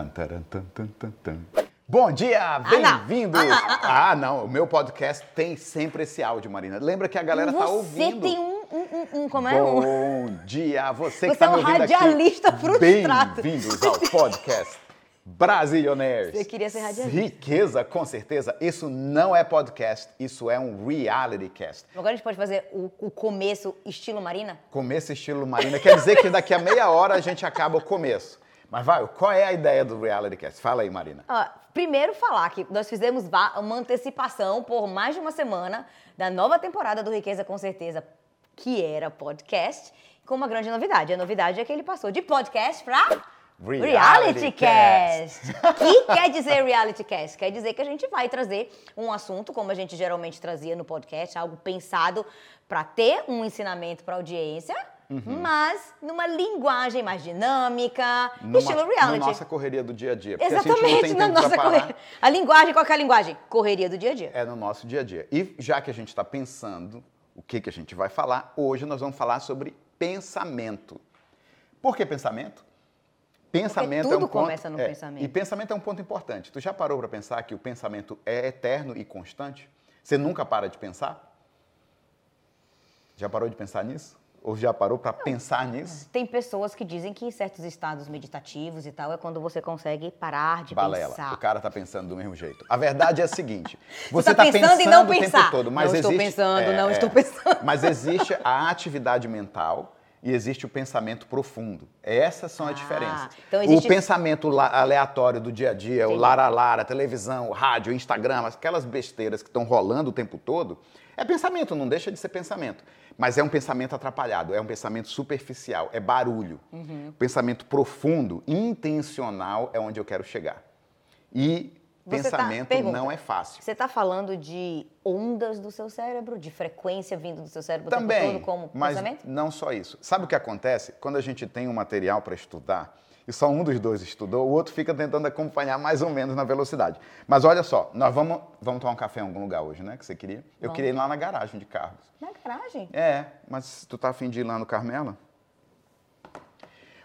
Tan, taran, tan, tan, tan, tan. Bom dia, bem-vindos! Ah, não, o meu podcast tem sempre esse áudio, Marina. Lembra que a galera tá ouvindo. Você tem um, um, um, um como é? Um- Bom dia, você que Você está é me um ouvindo aqui. radialista frustrado. Bem-vindos ao podcast Brasilionaires. Você queria ser radialista. Riqueza, com certeza. Isso não é podcast, isso é um reality cast. Agora a gente pode fazer o, o começo estilo Marina? Começo estilo Marina quer dizer que daqui a meia hora a gente acaba o começo. Mas vai, qual é a ideia do reality cast? Fala aí, Marina. Ó, primeiro falar que nós fizemos uma antecipação por mais de uma semana da nova temporada do Riqueza com certeza, que era podcast, com uma grande novidade. A novidade é que ele passou de podcast para Reality Reality Cast. O que quer dizer Reality Cast? Quer dizer que a gente vai trazer um assunto, como a gente geralmente trazia no podcast, algo pensado para ter um ensinamento para a audiência, mas numa linguagem mais dinâmica, Numa- estilo reality. Na nossa correria do dia a dia. a Exatamente, tem na nossa correria. A linguagem, qual que é a linguagem? Correria do dia a dia. É no nosso dia a dia. E já que a gente está pensando o que, que a gente vai falar, hoje nós vamos falar sobre pensamento. Por que pensamento? Pensamento tudo é um ponto, começa no é, pensamento. E pensamento é um ponto importante. Tu já parou para pensar que o pensamento é eterno e constante? Você nunca para de pensar? Já parou de pensar nisso? Ou já parou para pensar nisso? Tem pessoas que dizem que em certos estados meditativos e tal é quando você consegue parar de Balela. pensar. O cara tá pensando do mesmo jeito. A verdade é a seguinte: Você você tá tá pensando em não o tempo pensar. todo, mas Não estou existe, pensando, não estou pensando. Mas existe a atividade mental e existe o pensamento profundo. Essas são Ah, as diferenças. então existe- O pensamento aleatório do dia a dia, o Entendi. lara-lara, televisão, o rádio, o Instagram, aquelas besteiras que estão rolando o tempo todo, é pensamento, não deixa de ser pensamento. Mas é um pensamento atrapalhado, é um pensamento superficial, é barulho. Uhum. Pensamento profundo, intencional, é onde eu quero chegar. E Você tá- pensamento pergunta. não é fácil. Você está falando de ondas do seu cérebro, de frequência vindo do seu cérebro Também, todo como mas pensamento? não só isso. Sabe o que acontece? Quando a gente tem um material para estudar, e só um dos dois estudou, o outro fica tentando acompanhar mais ou menos na velocidade. Mas olha só, nós vamos, vamos tomar um café em algum lugar hoje, né? Que você queria? Eu queria ir lá na garagem de carros. Na garagem. É, mas tu tá afim de ir lá no Carmela?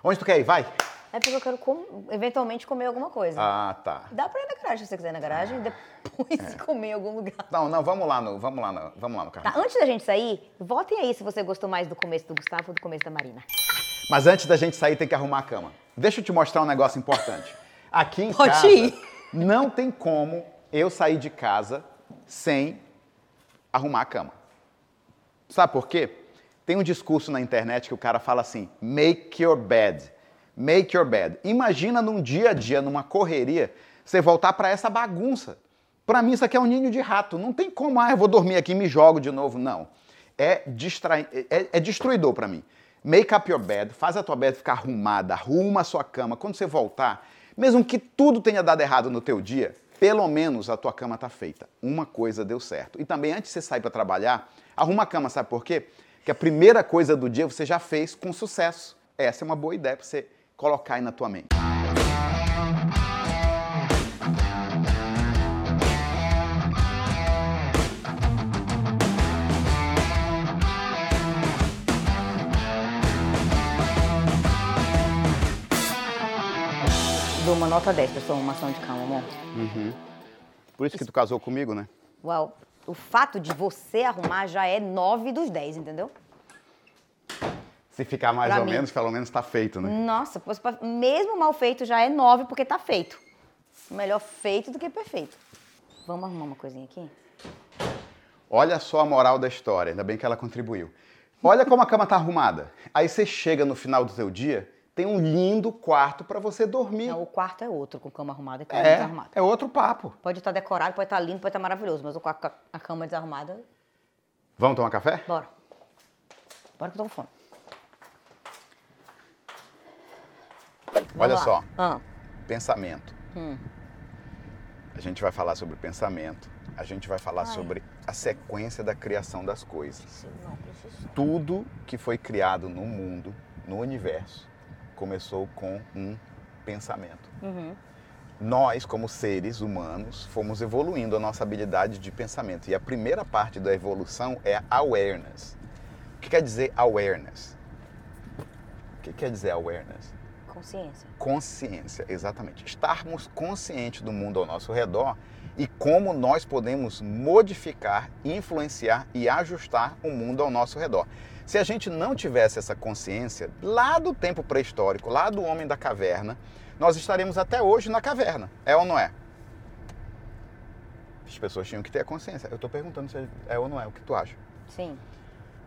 Onde tu quer ir? Vai! É porque eu quero com- eventualmente comer alguma coisa. Ah, tá. Dá pra ir na garagem se você quiser ir na garagem e depois É. comer em algum lugar. Não, não, vamos lá no, vamos lá no, vamos lá no Tá, Carmela. antes da gente sair, votem aí se você gostou mais do começo do Gustavo ou do começo da Marina. Mas antes da gente sair, tem que arrumar a cama. Deixa eu te mostrar um negócio importante. Aqui em Pode casa, ir. não tem como eu sair de casa sem arrumar a cama. Sabe por quê? Tem um discurso na internet que o cara fala assim: make your bed. Make your bed. Imagina num dia a dia, numa correria, você voltar para essa bagunça. Para mim, isso aqui é um ninho de rato. Não tem como, ah, eu vou dormir aqui e me jogo de novo. Não. É, distrai... é, é destruidor para mim. Make up your bed, faz a tua bed ficar arrumada, arruma a sua cama. Quando você voltar, mesmo que tudo tenha dado errado no teu dia, pelo menos a tua cama está feita. Uma coisa deu certo. E também, antes de você sair para trabalhar, arruma a cama, sabe por quê? Porque a primeira coisa do dia você já fez com sucesso. Essa é uma boa ideia para você colocar aí na tua mente. Dou uma nota 10 pra sua arrumação de calma, amor. Por isso que tu casou comigo, né? Uau, o fato de você arrumar já é 9 dos 10, entendeu? Se ficar mais Pra ou mim. menos, pelo menos tá feito, né? Nossa, pois pra- mesmo mal feito já é 9 porque tá feito. Melhor feito do que perfeito. Vamos arrumar uma coisinha aqui? Olha só a moral da história, ainda bem que ela contribuiu. Olha como a cama tá arrumada. Aí você chega no final do teu dia, tem um lindo quarto para você dormir. Não, o quarto é outro, com cama arrumada e cama É, desarrumada. é outro papo. Pode estar decorado, pode estar lindo, pode estar maravilhoso, mas o quarto com a cama desarrumada, Vamos tomar café? bora. Bora que eu tô com fome. Olha lá. só, Ah, pensamento. Hum. A gente vai falar sobre pensamento. A gente vai falar Ai. sobre a sequência da criação das coisas. não. Tudo que foi criado no mundo, no universo, começou com um pensamento. Uhum. Nós, como seres humanos, fomos evoluindo a nossa habilidade de pensamento. E a primeira parte da evolução é awareness. O que quer dizer awareness? O que quer dizer awareness? Consciência. Consciência, exatamente. Estarmos conscientes do mundo ao nosso redor e como nós podemos modificar, influenciar e ajustar o mundo ao nosso redor. Se a gente não tivesse essa consciência, lá do tempo pré-histórico, lá do homem da caverna, nós estaremos até hoje na caverna. É ou não é? As pessoas tinham que ter a consciência. Eu estou perguntando se é ou não é. O que tu acha? Sim.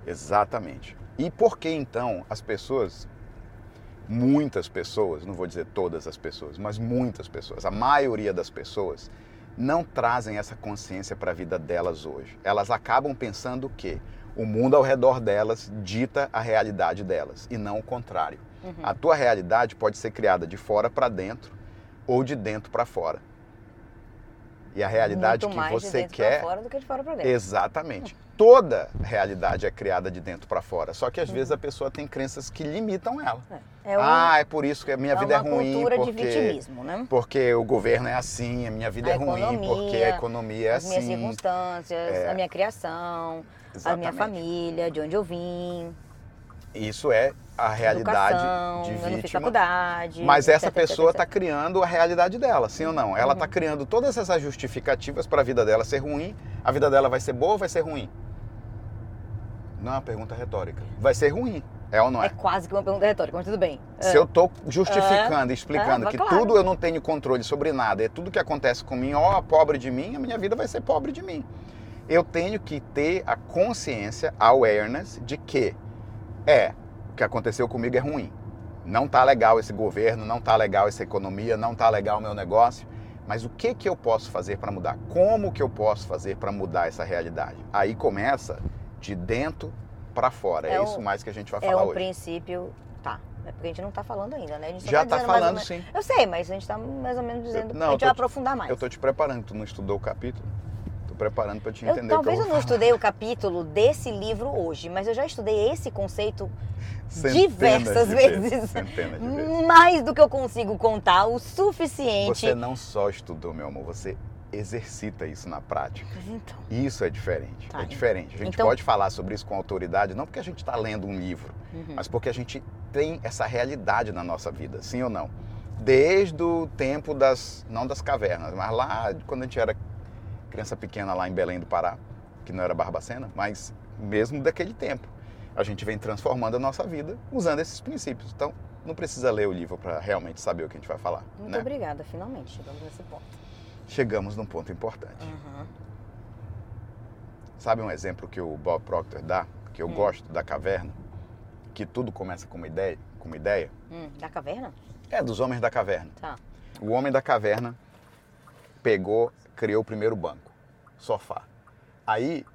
Exatamente. E por que então as pessoas, muitas pessoas, não vou dizer todas as pessoas, mas muitas pessoas, a maioria das pessoas, não trazem essa consciência para a vida delas hoje. Elas acabam pensando que o mundo ao redor delas dita a realidade delas e não o contrário. Uhum. A tua realidade pode ser criada de fora para dentro ou de dentro para fora. E a realidade Muito que você quer. Fora do que de fora pra dentro. Exatamente. Toda realidade é criada de dentro para fora. Só que às vezes a pessoa tem crenças que limitam ela. É, é um- ah, é por isso que a minha é vida é uma ruim. cultura porque... de vitimismo, né? Porque o governo é assim, a minha vida A é ruim, economia, porque a economia é As minhas assim. circunstâncias, a minha criação, a Exatamente. minha família, de onde eu vim, Isso é a realidade educação, de vítima. faculdade. Mas essa etc, pessoa está criando a realidade dela, sim ou não? Ela Uhum. está criando todas essas justificativas para a vida dela ser ruim. A vida dela vai ser boa ou vai ser ruim? Não é uma pergunta retórica. Vai ser ruim, é ou não É é? quase que uma pergunta retórica, mas tudo bem. Se eu estou justificando É. explicando É, que claro. tudo eu não tenho controle sobre nada, é tudo que acontece com mim, ó, pobre de mim, a minha vida vai ser pobre de mim. Eu tenho que ter a consciência, a awareness de que é, que aconteceu comigo é ruim. Não tá legal esse governo, não tá legal essa economia, não tá legal o meu negócio. Mas o que que eu posso fazer para mudar? Como que eu posso fazer para mudar essa realidade? Aí começa de dentro para fora. É, É o- isso mais que a gente vai É falar um hoje. princípio. Tá. É porque a gente não tá falando ainda, né? A gente só Já tá tá ou falando menos- sim. Eu sei, mas a gente tá mais ou menos dizendo. não, a eu gente vai te- aprofundar mais. Eu tô te preparando, tu não estudou o capítulo? Preparando para te Eu- entender que talvez eu eu não estudei o capítulo desse livro hoje, mas eu já estudei esse conceito Centenas diversas de vezes. Centenas de vezes. mais do que eu consigo contar, o suficiente. Você não só estudou, meu amor, você exercita isso na prática. Então, Isso é diferente. Tá. É diferente. A gente Então- pode falar sobre isso com autoridade, não porque a gente está lendo um livro, Uhum. mas porque a gente tem essa realidade na nossa vida, sim ou não? Desde o tempo das, não das cavernas, mas lá quando a gente era criança pequena lá em Belém do Pará, que não era Barbacena, mas mesmo daquele tempo. A gente vem transformando a nossa vida usando esses princípios. Então, não precisa ler o livro para realmente saber o que a gente vai falar. muito né? obrigada, finalmente chegamos nesse ponto. Chegamos num ponto importante. Uhum. Sabe um exemplo que o Bob Proctor dá, que eu Hum. gosto da caverna, que tudo começa com uma ideia, com uma ideia? Hum, da caverna? É dos homens da caverna. Tá. O homem da caverna pegou, criou o primeiro banco, sofá. Aí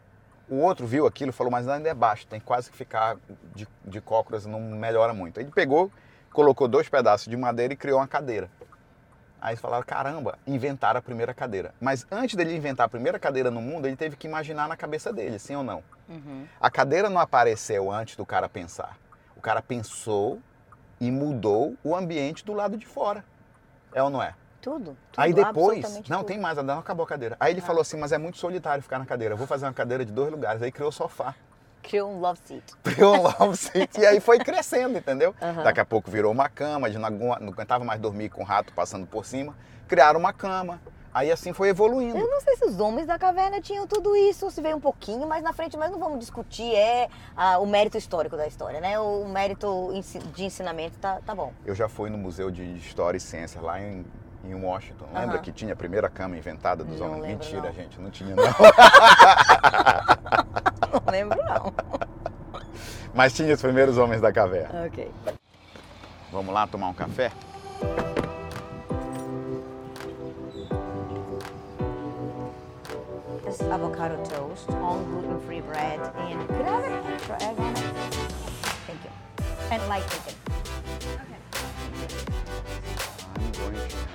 o outro viu aquilo e falou, mas ainda é baixo, tem quase que ficar de, de cócoras, não melhora muito. Ele pegou, colocou dois pedaços de madeira e criou uma cadeira. Aí falaram, caramba, inventaram a primeira cadeira. Mas antes dele inventar a primeira cadeira no mundo, ele teve que imaginar na cabeça dele, sim ou não? Uhum. A cadeira não apareceu antes do cara pensar. O cara pensou e mudou o ambiente do lado de fora. É ou não é? Tudo. tudo Aí depois, não tudo. tem mais, não acabou a cadeira. Aí ele Ah. falou assim, mas é muito solitário ficar na cadeira. Eu vou fazer uma cadeira de dois lugares. Aí criou o sofá, Criou um love seat. criou um love seat e aí foi crescendo, entendeu? Daqui a pouco virou uma cama, de não não aguentava mais dormir com o rato passando por cima. Criaram uma cama. Aí assim foi evoluindo. Eu não sei se os homens da caverna tinham tudo isso, se veio um pouquinho mais na frente, mas não vamos discutir é ah, o mérito histórico da história, né? O mérito de ensinamento tá, tá bom. Eu já fui no Museu de História e Ciência lá em, em Washington. Lembra Aham. que tinha a primeira cama inventada dos Não homens? lembro, Mentira, não. gente, não tinha não. Não lembro, não. Mas tinha os primeiros homens da caverna. ok. Vamos lá tomar um café? This avocado toast on gluten-free bread and could I have an extra egg on it? Thank you. And light bacon.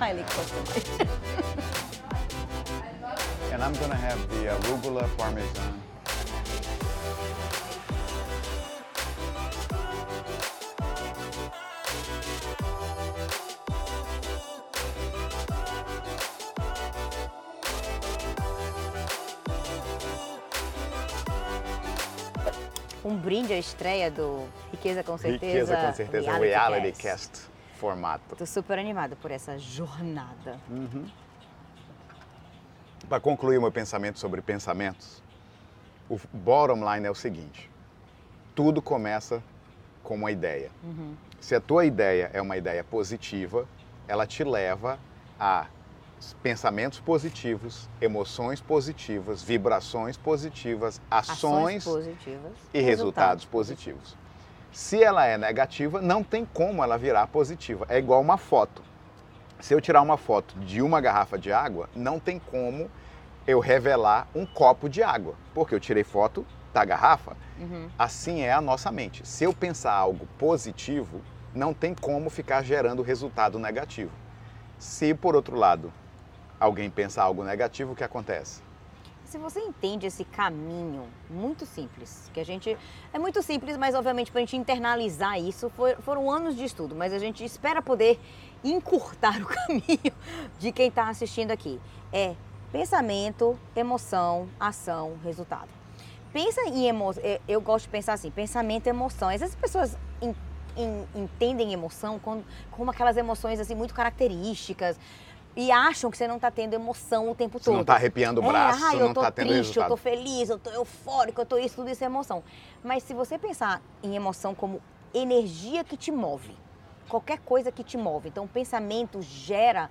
Highly customized. And I'm gonna have the arugula parmesan. Um brinde à estreia do Riqueza com Certeza. Riqueza com certeza, reality, cast. Formato. Tô super animada por essa jornada. Para concluir meu pensamento sobre pensamentos, o bottom line é o seguinte: tudo começa com uma ideia. Se a tua ideia é uma ideia positiva, ela te leva a pensamentos positivos, emoções positivas, vibrações positivas, ações, positivas e resultados positivos. Se ela é negativa, não tem como ela virar positiva. É igual uma foto. Se eu tirar uma foto de uma garrafa de água, não tem como eu revelar um copo de água, porque eu tirei foto da garrafa. Assim é a nossa mente. Se eu pensar algo positivo, não tem como ficar gerando resultado negativo. Se, por outro lado, alguém pensa algo negativo, o que acontece? Se você entende esse caminho muito simples, que a gente. É muito simples, mas obviamente para a gente internalizar isso foram anos de estudo, mas a gente espera poder encurtar o caminho de quem está assistindo aqui. É pensamento, emoção, ação, resultado. Pensa em emoção. Eu gosto de pensar assim: pensamento emoção. Às vezes as pessoas en- en- entendem emoção como, como aquelas emoções assim muito características. E acham que você não está tendo emoção o tempo Você todo. não está arrepiando o braço, é, ah, eu não tô está tendo triste, resultado. eu tô feliz, eu tô eufórico, eu tô isso, tudo isso é emoção. Mas se você pensar em emoção como energia que te move, qualquer coisa que te move, então o pensamento gera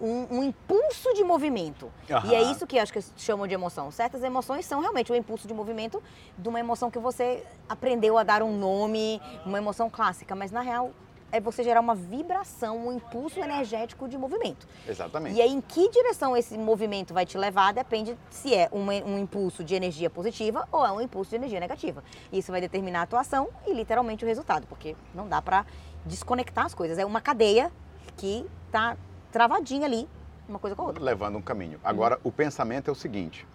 um, um impulso de movimento. E é isso que acho que chamam de emoção. Certas emoções são realmente um impulso de movimento de uma emoção que você aprendeu a dar um nome, uma emoção clássica, mas na real é você gerar uma vibração, um impulso energético de movimento. Exatamente. E aí, em que direção esse movimento vai te levar depende se é um, um impulso de energia positiva ou é um impulso de energia negativa. Isso vai determinar a atuação e literalmente o resultado, porque não dá pra desconectar as coisas. É uma cadeia que tá travadinha ali, uma coisa com a outra. levando um caminho. Agora, o pensamento é o seguinte: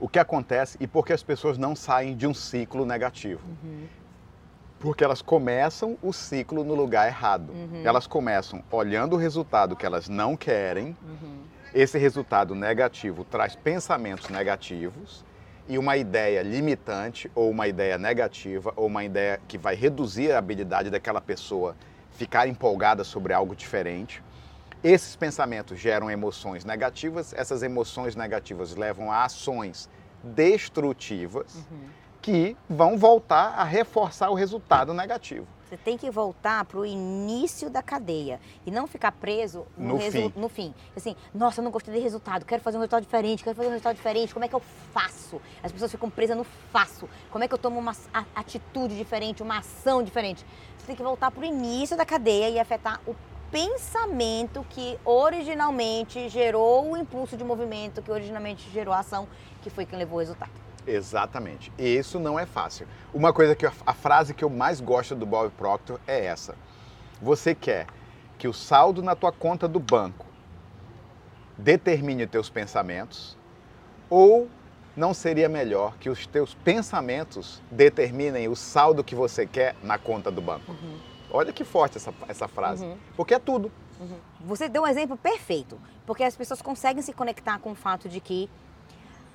o que acontece e por que as pessoas não saem de um ciclo negativo? Porque elas começam o ciclo no lugar errado. Elas começam olhando o resultado que elas não querem. Esse resultado negativo traz pensamentos negativos e uma ideia limitante ou uma ideia negativa ou uma ideia que vai reduzir a habilidade daquela pessoa ficar empolgada sobre algo diferente. Esses pensamentos geram emoções negativas, essas emoções negativas levam a ações destrutivas que vão voltar a reforçar o resultado negativo. Você tem que voltar para o início da cadeia e não ficar preso no, No fim. no fim. Assim, nossa, eu não gostei do resultado, quero fazer um resultado diferente, quero fazer um resultado diferente, como é que eu faço? As pessoas ficam presas no faço. Como é que eu tomo uma atitude diferente, uma ação diferente? Você tem que voltar para o início da cadeia e afetar o pensamento que originalmente gerou o impulso de movimento, que originalmente gerou a ação, que foi quem levou o resultado. Exatamente. E isso não é fácil. Uma coisa que eu- a frase que eu mais gosto do Bob Proctor é essa: Você quer que o saldo na tua conta do banco determine os teus pensamentos ou não seria melhor que os teus pensamentos determinem o saldo que você quer na conta do banco? Olha que forte essa, essa frase. Porque é tudo. Você deu um exemplo perfeito, porque as pessoas conseguem se conectar com o fato de que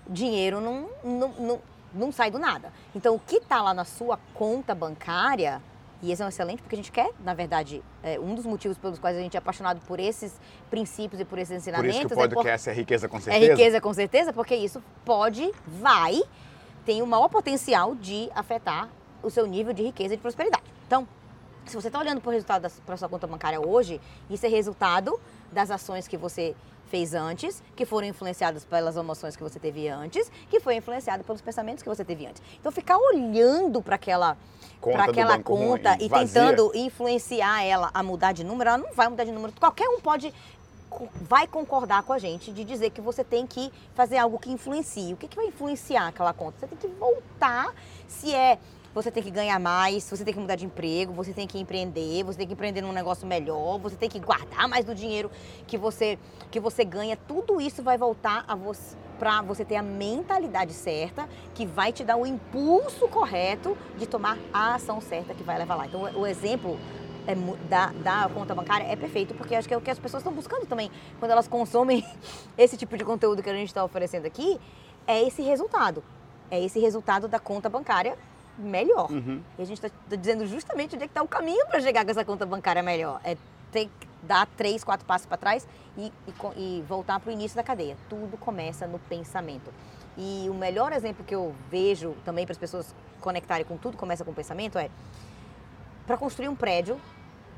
dinheiro não, não, não, não sai do nada. Então, o que está lá na sua conta bancária, e esse é um excelente, porque a gente quer, na verdade, é, um dos motivos pelos quais a gente é apaixonado por esses princípios e por esses Por ensinamentos. isso que o é por- podcast é riqueza com é certeza. riqueza, com certeza, porque isso pode, vai, tem o maior potencial de afetar o seu nível de riqueza e de prosperidade. Então, se você está olhando para o resultado para sua conta bancária hoje, isso é resultado das ações que você fez antes, que foram influenciadas pelas emoções que você teve antes, que foi influenciado pelos pensamentos que você teve antes. Então, ficar olhando para aquela, do aquela ruim, conta e vazia. tentando influenciar ela a mudar de número, ela não vai mudar de número. Qualquer um pode vai concordar com a gente de dizer que você tem que fazer algo que influencie. O que, que vai influenciar aquela conta? Você tem que voltar se é você tem que ganhar mais, você tem que mudar de emprego, você tem que empreender, você tem que empreender num negócio melhor, você tem que guardar mais do dinheiro que você que você ganha. Tudo isso vai voltar a você para você ter a mentalidade certa, que vai te dar o impulso correto de tomar a ação certa que vai levar lá. Então, o exemplo é da, da conta bancária é perfeito, porque acho que é o que as pessoas estão buscando também quando elas consomem esse tipo de conteúdo que a gente está oferecendo aqui, é esse resultado. É esse resultado da conta bancária melhor. Uhum. E a gente está dizendo justamente onde é que está o caminho para chegar com essa conta bancária melhor. É ter que dar três, quatro passos para trás e, e e voltar para o início da cadeia. Tudo começa no pensamento. E o melhor exemplo que eu vejo também para as pessoas conectarem com tudo começa com o pensamento é para construir um prédio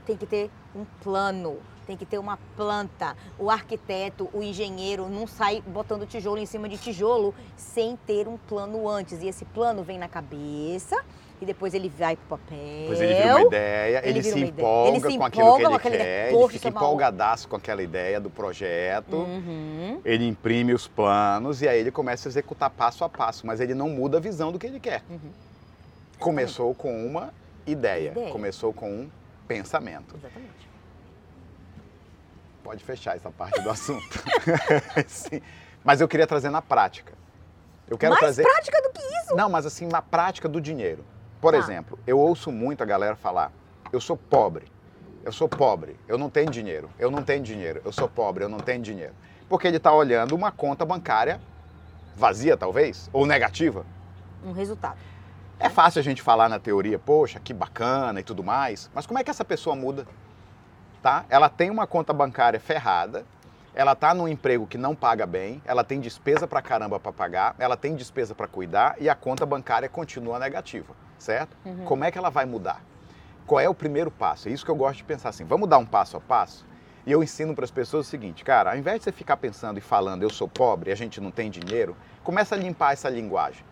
tem que ter um plano, tem que ter uma planta. O arquiteto, o engenheiro não sai botando tijolo em cima de tijolo sem ter um plano antes. E esse plano vem na cabeça e depois ele vai pro papel. Depois ele vira uma ideia, ele, Ele se empolga Ele se com aquilo que ele quer, ideia. ele fica empolgadaço com aquela ideia do projeto, Uhum. ele imprime os planos e aí ele começa a executar passo a passo, mas ele não muda a visão do que ele quer. Uhum. Começou com uma ideia, Ideia. começou com um pensamento. Exatamente. Pode fechar essa parte do assunto. Mas eu queria trazer na prática. Eu quero Mais trazer. prática do que isso. Não, mas assim, na prática do dinheiro. Por Tá. exemplo, eu ouço muito a galera falar: eu sou pobre, eu sou pobre, eu não tenho dinheiro, eu não tenho dinheiro, eu sou pobre, eu não tenho dinheiro. Porque ele está olhando uma conta bancária vazia, talvez, ou negativa. Um resultado. É fácil a gente falar na teoria, poxa, que bacana e tudo mais, mas como é que essa pessoa muda? Tá? Ela tem uma conta bancária ferrada, ela está num emprego que não paga bem, ela tem despesa pra caramba para pagar, ela tem despesa para cuidar e a conta bancária continua negativa, certo? Como é que ela vai mudar? Qual é o primeiro passo? É isso que eu gosto de pensar assim. Vamos dar um passo a passo? E eu ensino para as pessoas o seguinte, cara, ao invés de você ficar pensando e falando eu sou pobre a gente não tem dinheiro, começa a limpar essa linguagem.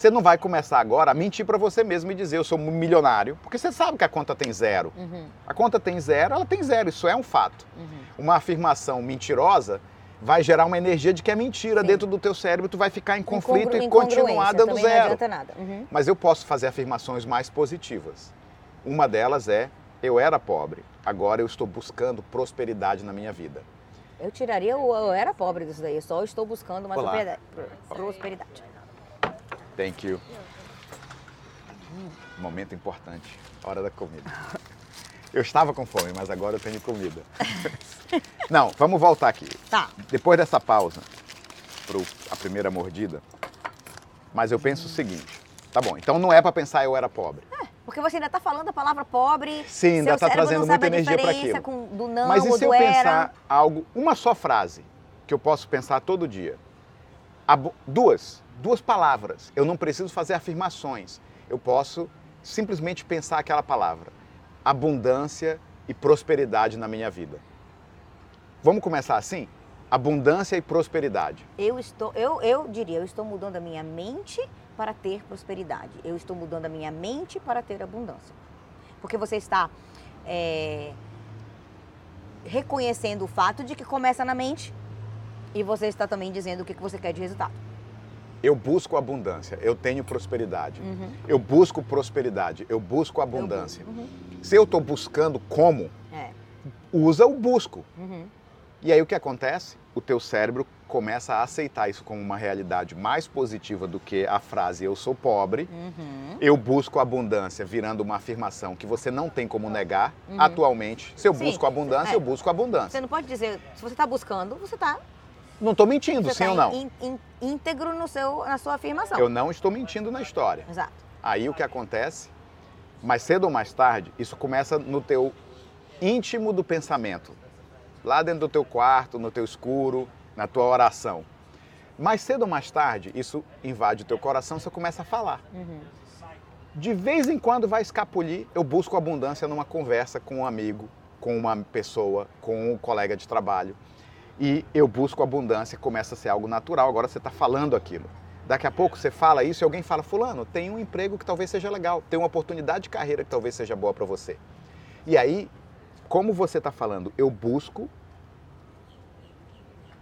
Você não vai começar agora a mentir para você mesmo e dizer eu sou um milionário, porque você sabe que a conta tem zero. Uhum. A conta tem zero, ela tem zero, isso é um fato. Uhum. Uma afirmação mentirosa vai gerar uma energia de que é mentira Sim. dentro do teu cérebro, tu vai ficar em conflito Incongru- e continuar dando também Não zero. adianta nada. Uhum. Mas eu posso fazer afirmações mais positivas. Uma delas é eu era pobre, agora eu estou buscando prosperidade na minha vida. Eu tiraria o eu era pobre disso daí, eu só estou buscando uma Olá. prosperidade. prosperidade. Thank you. Momento importante, hora da comida. Eu estava com fome, mas agora eu tenho comida. Não, vamos voltar aqui. Tá. Depois dessa pausa, para a primeira mordida, mas eu penso o seguinte, tá bom, então não é para pensar eu era pobre. Porque você ainda está falando a palavra pobre. Sim, ainda está trazendo muita energia para aquilo. Com, do não Mas e se eu era. pensar algo, uma só frase, que eu posso pensar todo dia? Duas, duas palavras. Eu não preciso fazer afirmações. Eu posso simplesmente pensar aquela palavra. Abundância e prosperidade na minha vida. Vamos começar assim? Abundância e prosperidade. Eu estou, eu, eu diria, eu estou mudando a minha mente para ter prosperidade. Eu estou mudando a minha mente para ter abundância. Porque você está é, reconhecendo o fato de que começa na mente e você está também dizendo o que você quer de resultado. Eu busco abundância, eu tenho prosperidade. Uhum. Eu busco prosperidade, eu busco abundância. Uhum. Se eu estou buscando como, É. usa o busco. Uhum. E aí o que acontece? O teu cérebro começa a aceitar isso como uma realidade mais positiva do que a frase eu sou pobre, Uhum. eu busco abundância, virando uma afirmação que você não tem como negar atualmente. Se eu Uhum. Sim, busco abundância, é. eu busco abundância. Você não pode dizer, se você está buscando, você está Não estou mentindo, você sim tá ou não? in- in- íntegro no seu, na sua afirmação. Eu não estou mentindo na história. Exato. Aí o que acontece? Mais cedo ou mais tarde, isso começa no teu íntimo do pensamento. Lá dentro do teu quarto, no teu escuro, na tua oração. Mais cedo ou mais tarde, isso invade o teu coração e você começa a falar. De vez em quando vai escapulir, eu busco abundância numa conversa com um amigo, com uma pessoa, com um colega de trabalho. E eu busco abundância, começa a ser algo natural. Agora você está falando aquilo. Daqui a pouco você fala isso e alguém fala: Fulano, tem um emprego que talvez seja legal, tem uma oportunidade de carreira que talvez seja boa para você. E aí, como você está falando, eu busco,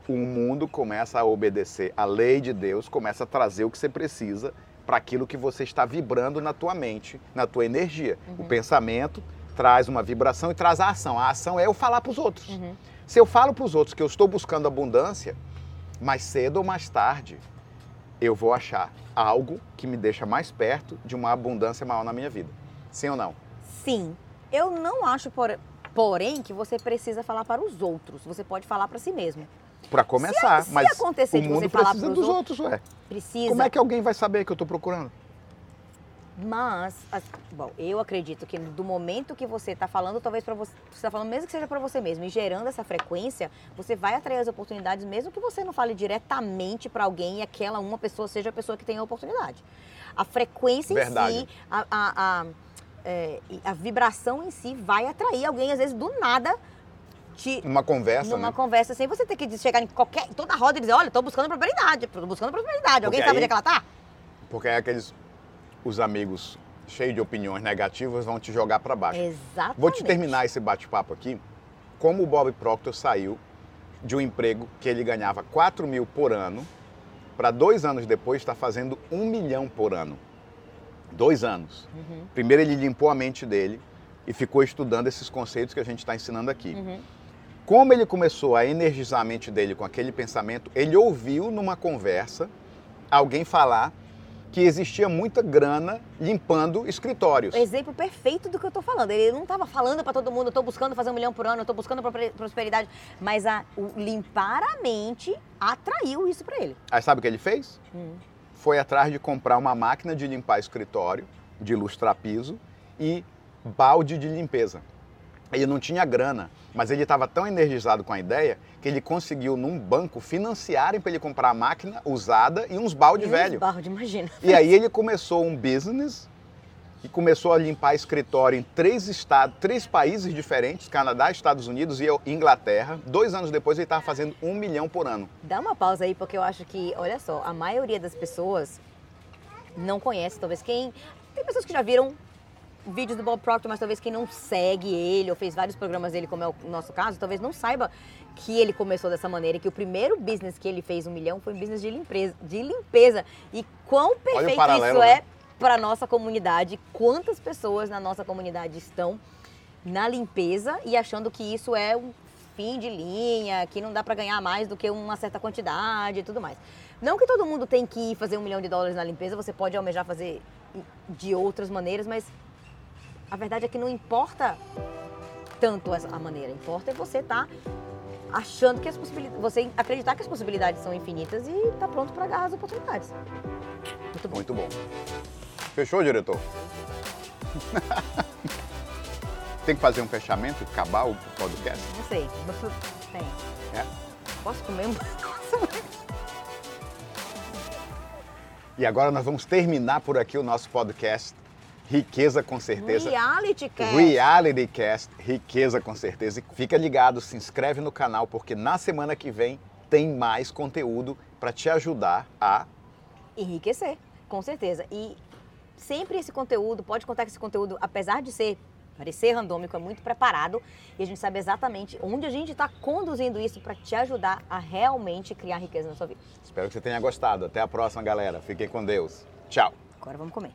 o mundo começa a obedecer a lei de Deus, começa a trazer o que você precisa para aquilo que você está vibrando na tua mente, na tua energia. O pensamento traz uma vibração e traz a ação. A ação é eu falar para os outros. Uhum. Se eu falo para os outros que eu estou buscando abundância, mais cedo ou mais tarde eu vou achar algo que me deixa mais perto de uma abundância maior na minha vida. Sim ou não? Sim. Eu não acho, por- porém, que você precisa falar para os outros. Você pode falar para si mesmo. Para começar, se mas acontecer o de mundo você falar precisa dos outros, ué. Precisa. Como é que alguém vai saber que eu estou procurando? Mas, as- bom, eu acredito que do momento que você está falando, talvez para você, você está falando mesmo que seja para você mesmo, e gerando essa frequência, você vai atrair as oportunidades, mesmo que você não fale diretamente para alguém e aquela uma pessoa seja a pessoa que tem a oportunidade. A frequência em Verdade. si, a, a, a, é, a vibração em si vai atrair alguém, às vezes, do nada, te, Numa conversa, numa né? conversa sem você ter que chegar em qualquer, em toda roda e dizer, olha, estou buscando prosperidade, estou buscando prosperidade. Alguém Porque sabe aí- onde é que ela tá? Porque aí aqueles os amigos cheios de opiniões negativas vão te jogar para baixo. Exatamente. Vou te terminar esse bate-papo aqui. Como o Bob Proctor saiu de um emprego que ele ganhava 4 mil por ano, para dois anos depois estar fazendo um milhão por ano. Dois anos. Uhum. Primeiro ele limpou a mente dele e ficou estudando esses conceitos que a gente está ensinando aqui. Uhum. Como ele começou a energizar a mente dele com aquele pensamento, ele ouviu numa conversa alguém falar que existia muita grana limpando escritórios. Exemplo perfeito do que eu tô falando. Ele não tava falando para todo mundo, eu tô buscando fazer um milhão por ano, eu tô buscando prosperidade. Mas a, o limpar a mente atraiu isso para ele. Aí sabe o que ele fez? Hum. Foi atrás de comprar uma máquina de limpar escritório, de lustrar piso e balde de limpeza. Ele não tinha grana, mas ele estava tão energizado com a ideia que ele conseguiu num banco financiarem para ele comprar a máquina usada e uns balde E velho. Balde, imagina. E aí ele começou um business e começou a limpar escritório em três estados, três países diferentes, Canadá, Estados Unidos e Inglaterra. Dois anos depois ele estava fazendo um milhão por ano. Dá uma pausa aí, porque eu acho que, olha só, a maioria das pessoas não conhece, talvez quem. Tem pessoas que já viram vídeos do Bob Proctor, mas talvez quem não segue ele ou fez vários programas dele, como é o nosso caso, talvez não saiba que ele começou dessa maneira, que o primeiro business que ele fez um milhão foi um business de limpeza. De limpeza. E quão perfeito paralelo, isso né? é para nossa comunidade, quantas pessoas na nossa comunidade estão na limpeza e achando que isso é um fim de linha, que não dá para ganhar mais do que uma certa quantidade e tudo mais. Não que todo mundo tem que ir fazer um milhão de dólares na limpeza, você pode almejar fazer de outras maneiras, mas a verdade é que não importa tanto a maneira, importa é você estar achando que as possibilidades, você acreditar que as possibilidades são infinitas e tá pronto para agarrar as oportunidades. Muito bom. Muito bom. Fechou, diretor? Tem que fazer um fechamento, acabar o podcast? Não sei. Tem. É. Posso comer um? E agora nós vamos terminar por aqui o nosso podcast Riqueza com certeza. Reality Cast. Reality Cast, riqueza com certeza. E fica ligado, se inscreve no canal, porque na semana que vem tem mais conteúdo para te ajudar a. enriquecer, com certeza. E sempre esse conteúdo, pode contar que esse conteúdo, apesar de ser parecer randômico, é muito preparado e a gente sabe exatamente onde a gente está conduzindo isso para te ajudar a realmente criar riqueza na sua vida. Espero que você tenha gostado. Até a próxima, galera. Fiquem com Deus. Tchau. Agora vamos comer.